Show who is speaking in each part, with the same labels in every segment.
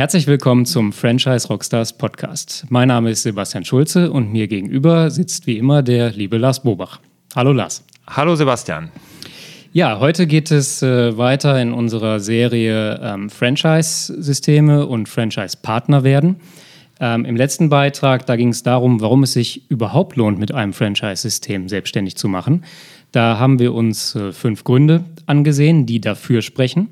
Speaker 1: Herzlich willkommen zum Franchise Rockstars Podcast. Mein Name ist Sebastian Schulze und mir gegenüber sitzt wie immer der liebe Lars Bobach. Hallo Lars.
Speaker 2: Hallo Sebastian.
Speaker 1: Ja, heute geht es äh, weiter in unserer Serie ähm, Franchise-Systeme und Franchise-Partner werden. Ähm, Im letzten Beitrag, da ging es darum, warum es sich überhaupt lohnt, mit einem Franchise-System selbstständig zu machen. Da haben wir uns äh, fünf Gründe angesehen, die dafür sprechen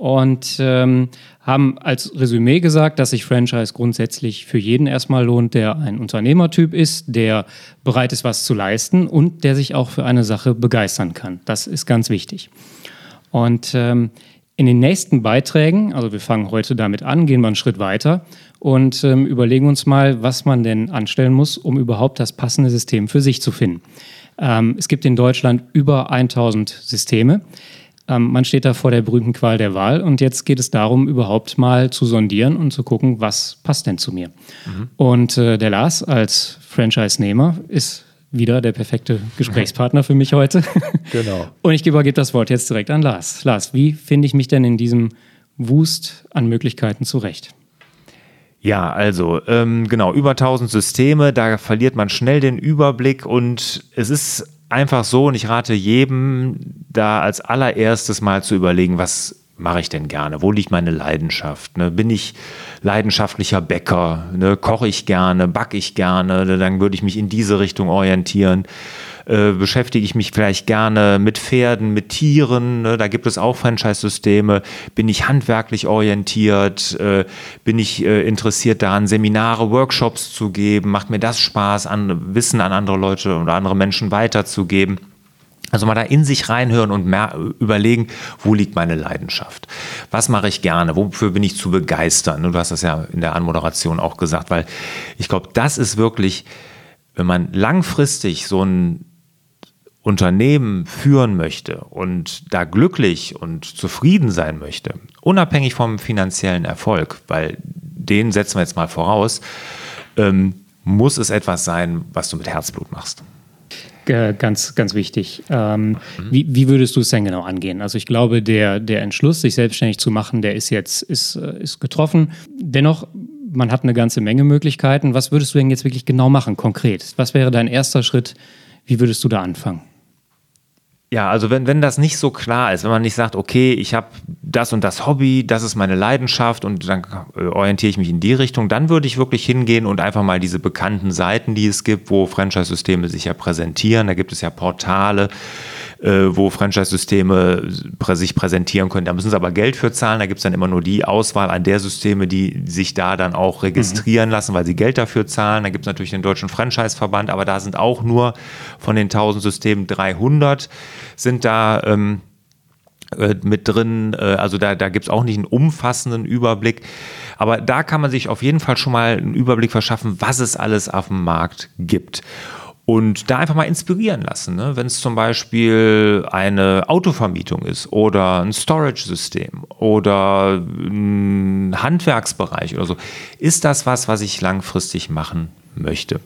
Speaker 1: und ähm, haben als Resümee gesagt, dass sich Franchise grundsätzlich für jeden erstmal lohnt, der ein Unternehmertyp ist, der bereit ist, was zu leisten und der sich auch für eine Sache begeistern kann. Das ist ganz wichtig. Und ähm, in den nächsten Beiträgen, also wir fangen heute damit an, gehen wir einen Schritt weiter und ähm, überlegen uns mal, was man denn anstellen muss, um überhaupt das passende System für sich zu finden. Ähm, es gibt in Deutschland über 1000 Systeme. Ähm, man steht da vor der berühmten Qual der Wahl und jetzt geht es darum, überhaupt mal zu sondieren und zu gucken, was passt denn zu mir. Mhm. Und äh, der Lars als Franchise-Nehmer ist wieder der perfekte Gesprächspartner für mich heute. Genau. Und ich übergebe das Wort jetzt direkt an Lars. Lars, wie finde ich mich denn in diesem Wust an Möglichkeiten zurecht?
Speaker 2: Ja, also ähm, genau, über 1000 Systeme, da verliert man schnell den Überblick und es ist einfach so und ich rate jedem, da als allererstes mal zu überlegen, was mache ich denn gerne? Wo liegt meine Leidenschaft? Ne? Bin ich leidenschaftlicher Bäcker? Ne? Koche ich gerne? Backe ich gerne? Dann würde ich mich in diese Richtung orientieren. Äh, beschäftige ich mich vielleicht gerne mit Pferden, mit Tieren. Ne? Da gibt es auch Franchise-Systeme. Bin ich handwerklich orientiert? Äh, bin ich äh, interessiert daran, Seminare, Workshops zu geben? Macht mir das Spaß, an, Wissen an andere Leute oder andere Menschen weiterzugeben? Also mal da in sich reinhören und mehr überlegen, wo liegt meine Leidenschaft? Was mache ich gerne? Wofür bin ich zu begeistern? Du hast das ja in der Anmoderation auch gesagt, weil ich glaube, das ist wirklich, wenn man langfristig so ein Unternehmen führen möchte und da glücklich und zufrieden sein möchte, unabhängig vom finanziellen Erfolg, weil den setzen wir jetzt mal voraus, ähm, muss es etwas sein, was du mit Herzblut machst.
Speaker 1: Ganz, ganz wichtig. Ähm, mhm. wie, wie, würdest du es denn genau angehen? Also ich glaube, der, der Entschluss, sich selbstständig zu machen, der ist jetzt ist, äh, ist getroffen. Dennoch, man hat eine ganze Menge Möglichkeiten. Was würdest du denn jetzt wirklich genau machen, konkret? Was wäre dein erster Schritt? Wie würdest du da anfangen?
Speaker 2: Ja, also wenn, wenn das nicht so klar ist, wenn man nicht sagt, okay, ich habe das und das Hobby, das ist meine Leidenschaft und dann orientiere ich mich in die Richtung, dann würde ich wirklich hingehen und einfach mal diese bekannten Seiten, die es gibt, wo Franchise-Systeme sich ja präsentieren, da gibt es ja Portale, äh, wo Franchise-Systeme sich präsentieren können. Da müssen sie aber Geld für zahlen. Da gibt es dann immer nur die Auswahl an der Systeme, die sich da dann auch registrieren mhm. lassen, weil sie Geld dafür zahlen. Da gibt es natürlich den Deutschen Franchise-Verband, aber da sind auch nur von den 1000 Systemen 300 sind da ähm, äh, mit drin. Äh, also da, da gibt es auch nicht einen umfassenden Überblick. Aber da kann man sich auf jeden Fall schon mal einen Überblick verschaffen, was es alles auf dem Markt gibt und da einfach mal inspirieren lassen. Ne? Wenn es zum Beispiel eine Autovermietung ist oder ein Storage-System oder ein Handwerksbereich oder so, ist das was, was ich langfristig machen möchte.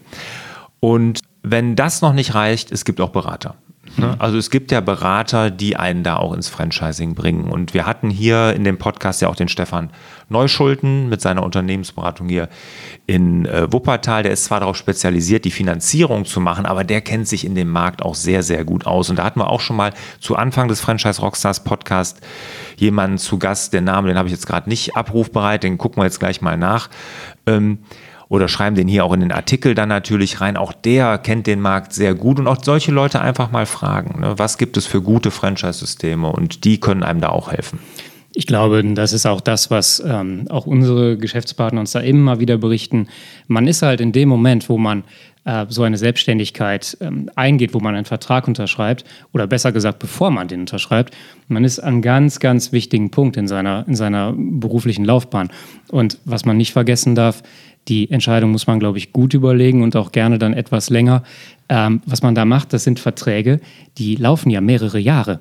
Speaker 2: Und wenn das noch nicht reicht, es gibt auch Berater. Ne? Mhm. Also es gibt ja Berater, die einen da auch ins Franchising bringen. Und wir hatten hier in dem Podcast ja auch den Stefan Neuschulten mit seiner Unternehmensberatung hier in äh, Wuppertal. Der ist zwar darauf spezialisiert, die Finanzierung zu machen, aber der kennt sich in dem Markt auch sehr, sehr gut aus. Und da hatten wir auch schon mal zu Anfang des Franchise Rockstars Podcast jemanden zu Gast. Den Namen, den habe ich jetzt gerade nicht abrufbereit, den gucken wir jetzt gleich mal nach. Ähm, oder schreiben den hier auch in den Artikel dann natürlich rein. Auch der kennt den Markt sehr gut und auch solche Leute einfach mal fragen, ne, was gibt es für gute Franchise-Systeme und die können einem da auch helfen.
Speaker 1: Ich glaube, das ist auch das, was ähm, auch unsere Geschäftspartner uns da immer wieder berichten. Man ist halt in dem Moment, wo man äh, so eine Selbstständigkeit ähm, eingeht, wo man einen Vertrag unterschreibt, oder besser gesagt, bevor man den unterschreibt, man ist an ganz, ganz wichtigen Punkt in seiner, in seiner beruflichen Laufbahn. Und was man nicht vergessen darf, die Entscheidung muss man, glaube ich, gut überlegen und auch gerne dann etwas länger. Ähm, was man da macht, das sind Verträge, die laufen ja mehrere Jahre,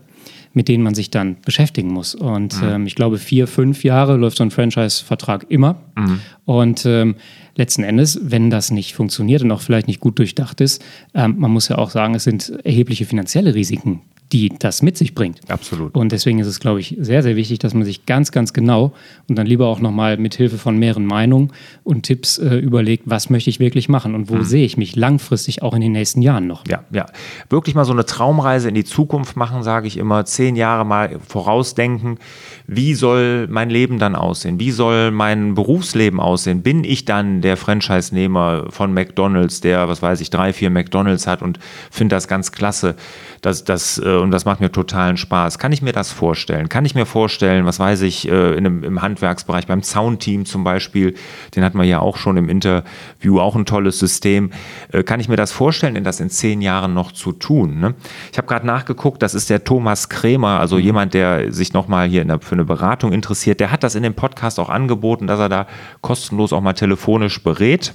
Speaker 1: mit denen man sich dann beschäftigen muss. Und mhm. ähm, ich glaube, vier, fünf Jahre läuft so ein Franchise-Vertrag immer. Mhm. Und ähm, letzten Endes, wenn das nicht funktioniert und auch vielleicht nicht gut durchdacht ist, ähm, man muss ja auch sagen, es sind erhebliche finanzielle Risiken, die das mit sich bringt.
Speaker 2: Absolut.
Speaker 1: Und deswegen ist es, glaube ich, sehr, sehr wichtig, dass man sich ganz, ganz genau und dann lieber auch nochmal mit Hilfe von mehreren Meinungen und Tipps äh, überlegt, was möchte ich wirklich machen und wo mhm. sehe ich mich langfristig auch in den nächsten Jahren noch.
Speaker 2: Ja, ja. Wirklich mal so eine Traumreise in die Zukunft machen, sage ich immer. Zehn Jahre mal vorausdenken. Wie soll mein Leben dann aussehen? Wie soll mein Berufsleben aussehen? Bin ich dann der Franchise-Nehmer von McDonalds, der, was weiß ich, drei, vier McDonalds hat und finde das ganz klasse? Das, das, äh, und das macht mir totalen Spaß. Kann ich mir das vorstellen? Kann ich mir vorstellen, was weiß ich, äh, in einem, im Handwerksbereich, beim Soundteam zum Beispiel, den hatten wir ja auch schon im Interview, auch ein tolles System. Äh, kann ich mir das vorstellen, denn das in zehn Jahren noch zu tun? Ne? Ich habe gerade nachgeguckt, das ist der Thomas Krämer, also mhm. jemand, der sich nochmal hier der, für eine Beratung interessiert. Der hat das in dem Podcast auch angeboten, dass er da kostenlos auch mal telefonisch berät.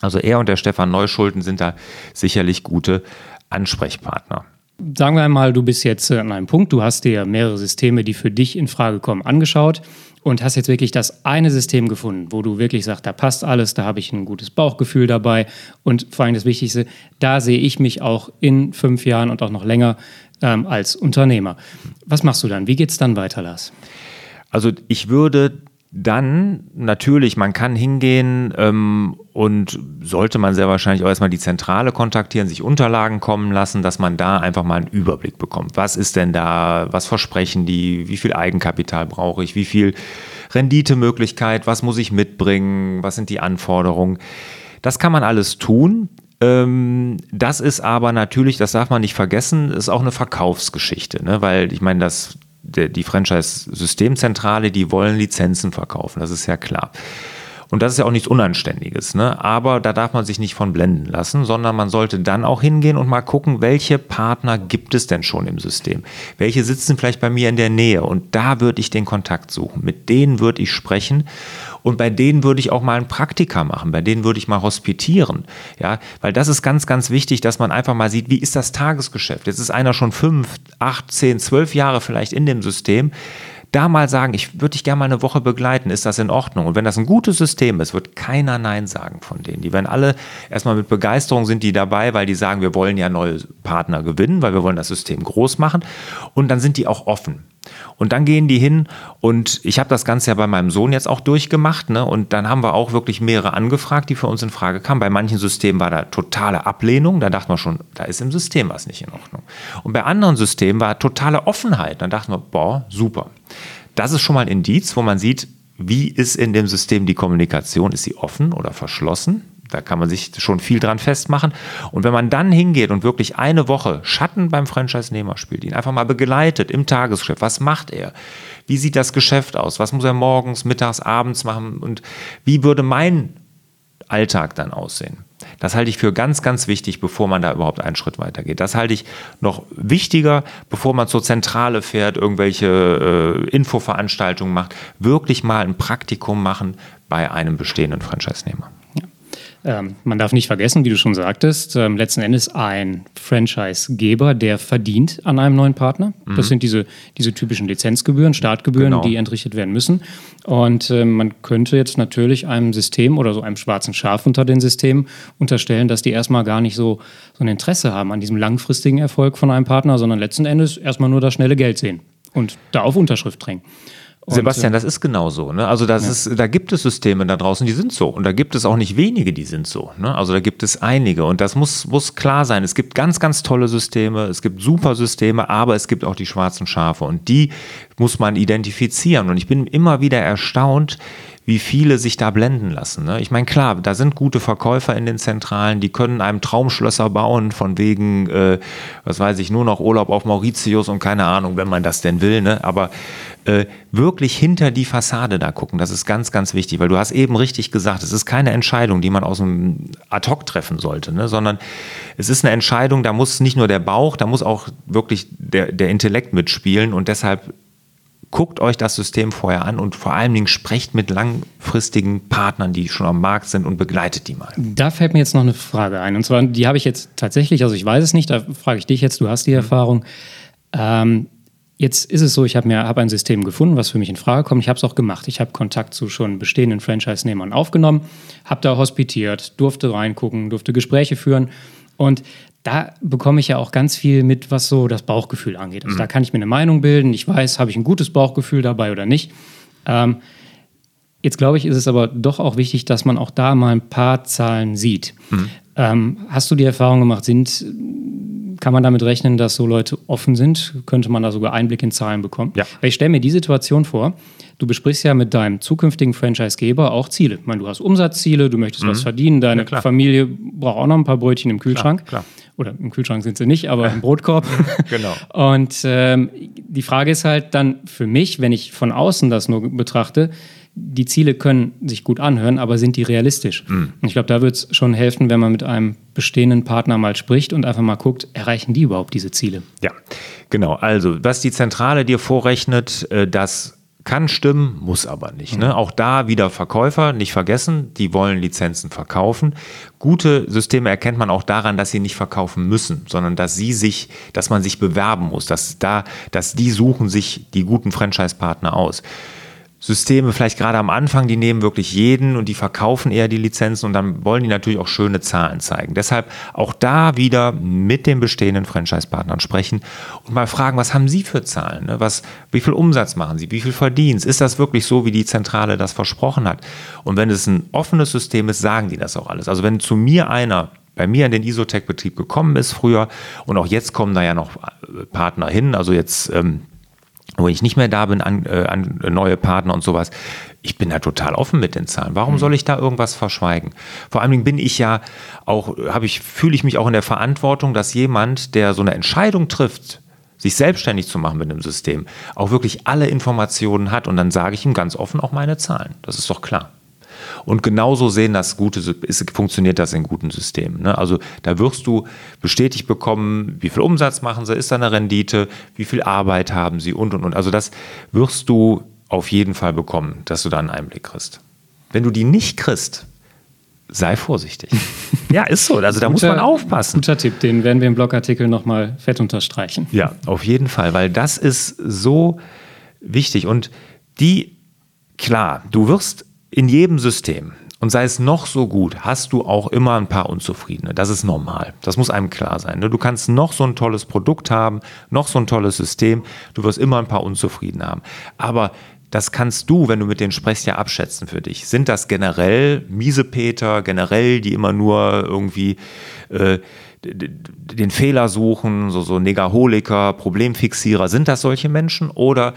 Speaker 2: Also er und der Stefan Neuschulden sind da sicherlich gute Ansprechpartner.
Speaker 1: Sagen wir einmal, du bist jetzt an einem Punkt, du hast dir mehrere Systeme, die für dich in Frage kommen, angeschaut und hast jetzt wirklich das eine System gefunden, wo du wirklich sagst, da passt alles, da habe ich ein gutes Bauchgefühl dabei und vor allem das Wichtigste, da sehe ich mich auch in fünf Jahren und auch noch länger ähm, als Unternehmer. Was machst du dann? Wie geht es dann weiter, Lars?
Speaker 2: Also ich würde dann natürlich, man kann hingehen ähm, und sollte man sehr wahrscheinlich auch erstmal die Zentrale kontaktieren, sich Unterlagen kommen lassen, dass man da einfach mal einen Überblick bekommt. Was ist denn da, was versprechen die, wie viel Eigenkapital brauche ich, wie viel Renditemöglichkeit, was muss ich mitbringen, was sind die Anforderungen. Das kann man alles tun. Ähm, das ist aber natürlich, das darf man nicht vergessen, ist auch eine Verkaufsgeschichte, ne? weil ich meine, das die Franchise-Systemzentrale, die wollen Lizenzen verkaufen, das ist ja klar. Und das ist ja auch nichts Unanständiges, ne? aber da darf man sich nicht von blenden lassen, sondern man sollte dann auch hingehen und mal gucken, welche Partner gibt es denn schon im System? Welche sitzen vielleicht bei mir in der Nähe? Und da würde ich den Kontakt suchen. Mit denen würde ich sprechen und bei denen würde ich auch mal ein Praktika machen, bei denen würde ich mal hospitieren. Ja, weil das ist ganz, ganz wichtig, dass man einfach mal sieht, wie ist das Tagesgeschäft. Jetzt ist einer schon fünf, acht, zehn, zwölf Jahre vielleicht in dem System da mal sagen, ich würde dich gerne mal eine Woche begleiten, ist das in Ordnung? Und wenn das ein gutes System ist, wird keiner Nein sagen von denen. Die werden alle erstmal mit Begeisterung sind die dabei, weil die sagen, wir wollen ja neue Partner gewinnen, weil wir wollen das System groß machen. Und dann sind die auch offen. Und dann gehen die hin und ich habe das Ganze ja bei meinem Sohn jetzt auch durchgemacht. Ne? Und dann haben wir auch wirklich mehrere angefragt, die für uns in Frage kamen. Bei manchen Systemen war da totale Ablehnung. Da dachte man schon, da ist im System was nicht in Ordnung. Und bei anderen Systemen war totale Offenheit. Dann dachten wir, boah, super. Das ist schon mal ein Indiz, wo man sieht, wie ist in dem System die Kommunikation? Ist sie offen oder verschlossen? Da kann man sich schon viel dran festmachen. Und wenn man dann hingeht und wirklich eine Woche Schatten beim Franchise-Nehmer spielt, ihn einfach mal begleitet im Tagesgeschäft, was macht er? Wie sieht das Geschäft aus? Was muss er morgens, mittags, abends machen? Und wie würde mein Alltag dann aussehen? Das halte ich für ganz, ganz wichtig, bevor man da überhaupt einen Schritt weiter geht. Das halte ich noch wichtiger, bevor man zur Zentrale fährt, irgendwelche äh, Infoveranstaltungen macht. Wirklich mal ein Praktikum machen bei einem bestehenden Franchise-Nehmer.
Speaker 1: Ähm, man darf nicht vergessen, wie du schon sagtest, ähm, letzten Endes ein Franchise-Geber, der verdient an einem neuen Partner. Mhm. Das sind diese, diese typischen Lizenzgebühren, Startgebühren, genau. die entrichtet werden müssen. Und äh, man könnte jetzt natürlich einem System oder so einem schwarzen Schaf unter den Systemen unterstellen, dass die erstmal gar nicht so, so ein Interesse haben an diesem langfristigen Erfolg von einem Partner, sondern letzten Endes erstmal nur das schnelle Geld sehen und da auf Unterschrift drängen.
Speaker 2: Sebastian, das ist genau so. Ne? Also das ja. ist, da gibt es Systeme da draußen, die sind so. Und da gibt es auch nicht wenige, die sind so. Ne? Also da gibt es einige. Und das muss, muss klar sein. Es gibt ganz, ganz tolle Systeme, es gibt super Systeme, aber es gibt auch die schwarzen Schafe. Und die muss man identifizieren. Und ich bin immer wieder erstaunt, wie viele sich da blenden lassen. Ne? Ich meine, klar, da sind gute Verkäufer in den Zentralen, die können einem Traumschlösser bauen, von wegen, äh, was weiß ich, nur noch Urlaub auf Mauritius und keine Ahnung, wenn man das denn will. Ne? Aber äh, wirklich hinter die Fassade da gucken, das ist ganz, ganz wichtig, weil du hast eben richtig gesagt, es ist keine Entscheidung, die man aus dem Ad-Hoc treffen sollte, ne? sondern es ist eine Entscheidung, da muss nicht nur der Bauch, da muss auch wirklich der, der Intellekt mitspielen und deshalb guckt euch das System vorher an und vor allen Dingen sprecht mit langfristigen Partnern, die schon am Markt sind und begleitet die mal.
Speaker 1: Da fällt mir jetzt noch eine Frage ein. Und zwar, die habe ich jetzt tatsächlich, also ich weiß es nicht, da frage ich dich jetzt, du hast die mhm. Erfahrung. Ähm, jetzt ist es so, ich habe mir hab ein System gefunden, was für mich in Frage kommt. Ich habe es auch gemacht. Ich habe Kontakt zu schon bestehenden Franchise-Nehmern aufgenommen, habe da hospitiert, durfte reingucken, durfte Gespräche führen. Und da bekomme ich ja auch ganz viel mit, was so das Bauchgefühl angeht. Also
Speaker 2: Mhm.
Speaker 1: da kann ich mir eine Meinung bilden. Ich weiß, habe ich ein gutes Bauchgefühl dabei oder nicht. Ähm, jetzt glaube ich, ist es aber doch auch wichtig, dass man auch da mal ein paar Zahlen sieht.
Speaker 2: Mhm.
Speaker 1: Ähm, hast du die Erfahrung gemacht, sind, kann man damit rechnen, dass so Leute offen sind? Könnte man da sogar Einblick in Zahlen bekommen?
Speaker 2: Ja.
Speaker 1: Weil ich stelle mir die Situation vor, du besprichst ja mit deinem zukünftigen Franchisegeber auch Ziele. Ich meine, du hast Umsatzziele, du möchtest was verdienen, deine
Speaker 2: Mhm. Ja, klar.
Speaker 1: Familie braucht auch noch ein paar Brötchen im Kühlschrank.
Speaker 2: klar.
Speaker 1: Oder im Kühlschrank sind sie nicht, aber im Brotkorb.
Speaker 2: Genau.
Speaker 1: Und ähm, die Frage ist halt dann für mich, wenn ich von außen das nur betrachte, die Ziele können sich gut anhören, aber sind die realistisch?
Speaker 2: Mhm.
Speaker 1: Und ich glaube, da wird es schon helfen, wenn man mit einem bestehenden Partner mal spricht und einfach mal guckt, erreichen die überhaupt diese Ziele?
Speaker 2: Ja, genau. Also, was die Zentrale dir vorrechnet, äh, das kann stimmen, muss aber nicht. Ne? Auch da wieder Verkäufer, nicht vergessen, die wollen Lizenzen verkaufen. Gute Systeme erkennt man auch daran, dass sie nicht verkaufen müssen, sondern dass sie sich, dass man sich bewerben muss, dass da, dass die suchen sich die guten Franchise-Partner aus. Systeme vielleicht gerade am Anfang, die nehmen wirklich jeden und die verkaufen eher die Lizenzen und dann wollen die natürlich auch schöne Zahlen zeigen. Deshalb auch da wieder mit den bestehenden Franchise-Partnern sprechen und mal fragen, was haben Sie für Zahlen? Ne? Was, wie viel Umsatz machen Sie? Wie viel Verdienst? Ist das wirklich so, wie die Zentrale das versprochen hat? Und wenn es ein offenes System ist, sagen die das auch alles. Also wenn zu mir einer bei mir in den Isotech-Betrieb gekommen ist früher und auch jetzt kommen da ja noch Partner hin, also jetzt ähm, wo ich nicht mehr da bin, an, äh, an neue Partner und sowas. Ich bin da total offen mit den Zahlen. Warum soll ich da irgendwas verschweigen? Vor allen Dingen bin ich ja auch, habe ich, fühle ich mich auch in der Verantwortung, dass jemand, der so eine Entscheidung trifft, sich selbstständig zu machen mit einem System, auch wirklich alle Informationen hat und dann sage ich ihm ganz offen auch meine Zahlen. Das ist doch klar. Und genauso sehen das gute, ist, funktioniert das in guten Systemen. Ne? Also da wirst du bestätigt bekommen, wie viel Umsatz machen sie, ist da eine Rendite, wie viel Arbeit haben sie und und und. Also das wirst du auf jeden Fall bekommen, dass du da einen Einblick kriegst. Wenn du die nicht kriegst, sei vorsichtig. ja, ist so. Also da muss man aufpassen.
Speaker 1: Guter Tipp, den werden wir im Blogartikel nochmal fett unterstreichen.
Speaker 2: Ja, auf jeden Fall, weil das ist so wichtig. Und die, klar, du wirst in jedem System, und sei es noch so gut, hast du auch immer ein paar Unzufriedene. Das ist normal. Das muss einem klar sein. ne? Du kannst noch so ein tolles Produkt haben, noch so ein tolles System. Du wirst immer ein paar Unzufriedene haben. Aber das kannst du, wenn du mit denen sprichst, ja abschätzen für dich. Sind das generell Miesepeter, generell, die immer nur irgendwie äh, den Fehler suchen, so, so Negaholiker, Problemfixierer? Sind das solche Menschen oder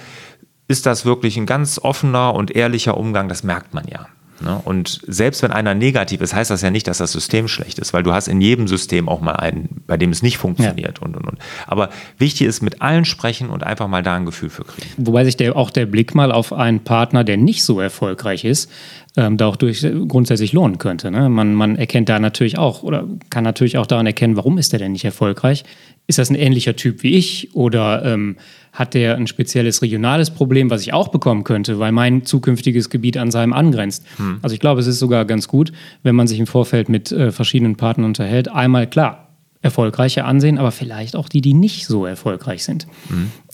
Speaker 2: ist das wirklich ein ganz offener und ehrlicher Umgang? Das merkt man ja. Ne? Und selbst wenn einer negativ ist, heißt das ja nicht, dass das System schlecht ist, weil du hast in jedem System auch mal einen, bei dem es nicht funktioniert und und und. Aber wichtig ist mit allen sprechen und einfach mal da ein Gefühl für kriegen.
Speaker 1: Wobei sich der, auch der Blick mal auf einen Partner, der nicht so erfolgreich ist, ähm, da auch durch, grundsätzlich lohnen könnte. Ne? Man, man erkennt da natürlich auch oder kann natürlich auch daran erkennen, warum ist der denn nicht erfolgreich? Ist das ein ähnlicher Typ wie ich oder ähm, hat der ein spezielles regionales Problem, was ich auch bekommen könnte, weil mein zukünftiges Gebiet an seinem angrenzt? Also ich glaube, es ist sogar ganz gut, wenn man sich im Vorfeld mit äh, verschiedenen Partnern unterhält. Einmal klar, erfolgreiche ansehen, aber vielleicht auch die, die nicht so erfolgreich sind.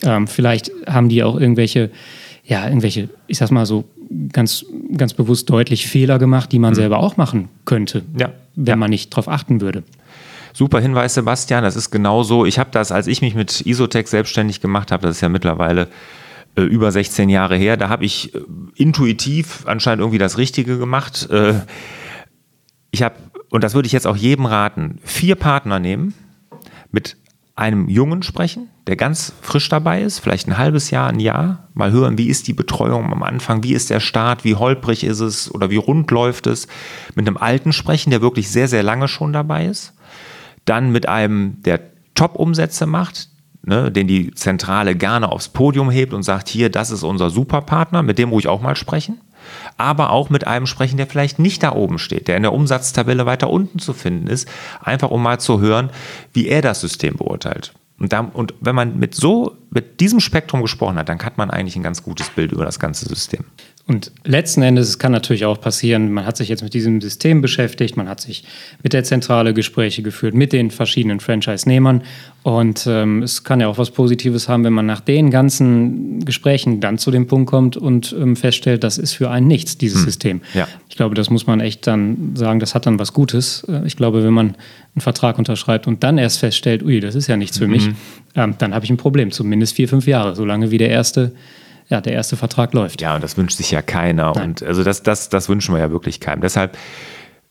Speaker 1: Ähm, vielleicht haben die auch irgendwelche, ja, irgendwelche, ich sag mal so, ganz, ganz bewusst deutlich Fehler gemacht, die man selber auch machen könnte,
Speaker 2: Ja.
Speaker 1: wenn
Speaker 2: Ja.
Speaker 1: man nicht drauf achten würde.
Speaker 2: Super Hinweis, Sebastian. Das ist genauso. Ich habe das, als ich mich mit Isotech selbstständig gemacht habe, das ist ja mittlerweile äh, über 16 Jahre her, da habe ich äh, intuitiv anscheinend irgendwie das Richtige gemacht. Äh, ich habe, und das würde ich jetzt auch jedem raten, vier Partner nehmen, mit einem Jungen sprechen, der ganz frisch dabei ist, vielleicht ein halbes Jahr, ein Jahr, mal hören, wie ist die Betreuung am Anfang, wie ist der Start, wie holprig ist es oder wie rund läuft es. Mit einem Alten sprechen, der wirklich sehr, sehr lange schon dabei ist. Dann mit einem, der Top-Umsätze macht, ne, den die Zentrale gerne aufs Podium hebt und sagt, hier, das ist unser Superpartner, mit dem ruhig auch mal sprechen. Aber auch mit einem sprechen, der vielleicht nicht da oben steht, der in der Umsatztabelle weiter unten zu finden ist, einfach um mal zu hören, wie er das System beurteilt. Und, da, und wenn man mit so, mit diesem Spektrum gesprochen hat, dann hat man eigentlich ein ganz gutes Bild über das ganze System.
Speaker 1: Und letzten Endes kann natürlich auch passieren, man hat sich jetzt mit diesem System beschäftigt, man hat sich mit der Zentrale Gespräche geführt, mit den verschiedenen Franchise-Nehmern. Und ähm, es kann ja auch was Positives haben, wenn man nach den ganzen Gesprächen dann zu dem Punkt kommt und ähm, feststellt, das ist für einen nichts, dieses hm. System. Ja. Ich glaube, das muss man echt dann sagen, das hat dann was Gutes. Äh, ich glaube, wenn man einen Vertrag unterschreibt und dann erst feststellt, ui, das ist ja nichts für mhm. mich, ähm, dann habe ich ein Problem, zumindest vier, fünf Jahre, solange wie der erste ja, der erste Vertrag läuft.
Speaker 2: Ja, und das wünscht sich ja keiner. Nein. Und also das, das, das wünschen wir ja wirklich keinem. Deshalb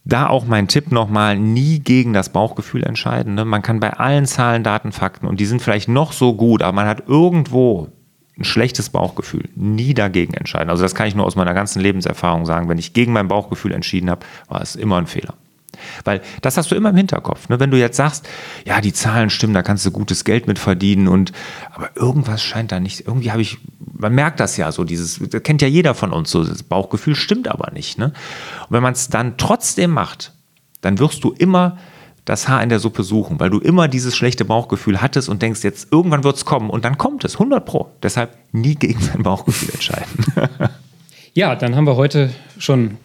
Speaker 2: da auch mein Tipp nochmal, nie gegen das Bauchgefühl entscheiden. Ne? Man kann bei allen Zahlen, Daten, Fakten, und die sind vielleicht noch so gut, aber man hat irgendwo ein schlechtes Bauchgefühl. Nie dagegen entscheiden. Also das kann ich nur aus meiner ganzen Lebenserfahrung sagen. Wenn ich gegen mein Bauchgefühl entschieden habe, war es immer ein Fehler. Weil das hast du immer im Hinterkopf. Ne? Wenn du jetzt sagst, ja, die Zahlen stimmen, da kannst du gutes Geld mit verdienen und aber irgendwas scheint da nicht, irgendwie habe ich, man merkt das ja so, dieses, das kennt ja jeder von uns so, das Bauchgefühl stimmt aber nicht. Ne? Und wenn man es dann trotzdem macht, dann wirst du immer das Haar in der Suppe suchen, weil du immer dieses schlechte Bauchgefühl hattest und denkst, jetzt irgendwann wird es kommen und dann kommt es, 100 Pro. Deshalb nie gegen sein Bauchgefühl entscheiden.
Speaker 1: ja, dann haben wir heute schon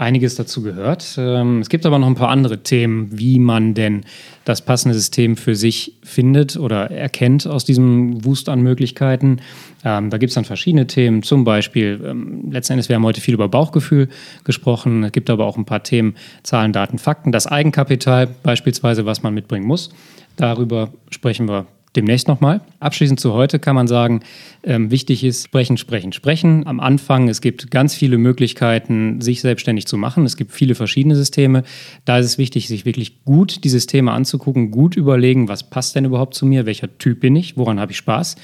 Speaker 1: einiges dazu gehört. Ähm, es gibt aber noch ein paar andere Themen, wie man denn das passende System für sich findet oder erkennt aus diesem Wust an Möglichkeiten. Ähm, da gibt es dann verschiedene Themen, zum Beispiel, ähm, letzten Endes, wir haben heute viel über Bauchgefühl gesprochen. Es gibt aber auch ein paar Themen, Zahlen, Daten, Fakten, das Eigenkapital beispielsweise, was man mitbringen muss. Darüber sprechen wir demnächst nochmal. Abschließend zu heute kann man sagen, ähm, wichtig ist sprechen, sprechen, sprechen. Am Anfang, es gibt ganz viele Möglichkeiten, sich selbstständig zu machen. Es gibt viele verschiedene Systeme. Da ist es wichtig, sich wirklich gut die Systeme anzugucken, gut überlegen, was passt denn überhaupt zu mir, welcher Typ bin ich, woran habe ich Spaß.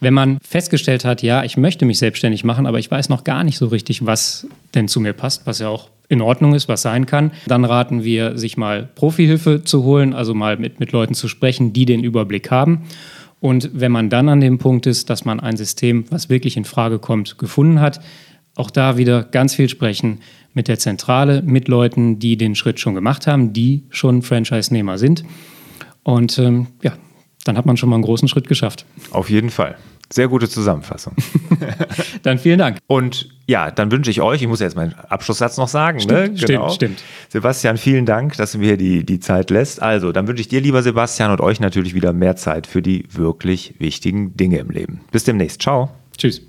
Speaker 1: Wenn man festgestellt hat, ja, ich möchte mich selbstständig machen, aber ich weiß noch gar nicht so richtig, was denn zu mir passt, was ja auch in Ordnung ist, was sein kann, dann raten wir, sich mal Profihilfe zu holen, also mal mit, mit Leuten zu sprechen, die den Überblick haben. Und wenn man dann an dem Punkt ist, dass man ein System, was wirklich in Frage kommt, gefunden hat, auch da wieder ganz viel sprechen mit der Zentrale, mit Leuten, die den Schritt schon gemacht haben, die schon Franchise-Nehmer sind. Und ähm, ja, dann hat man schon mal einen großen Schritt geschafft.
Speaker 2: Auf jeden Fall. Sehr gute Zusammenfassung.
Speaker 1: dann vielen Dank.
Speaker 2: Und ja, dann wünsche ich euch, ich muss jetzt meinen Abschlusssatz noch sagen.
Speaker 1: Stimmt, ne? genau. stimmt,
Speaker 2: Sebastian, vielen Dank, dass du mir die, die Zeit lässt. Also, dann wünsche ich dir, lieber Sebastian, und euch natürlich wieder mehr Zeit für die wirklich wichtigen Dinge im Leben. Bis demnächst. Ciao.
Speaker 1: Tschüss.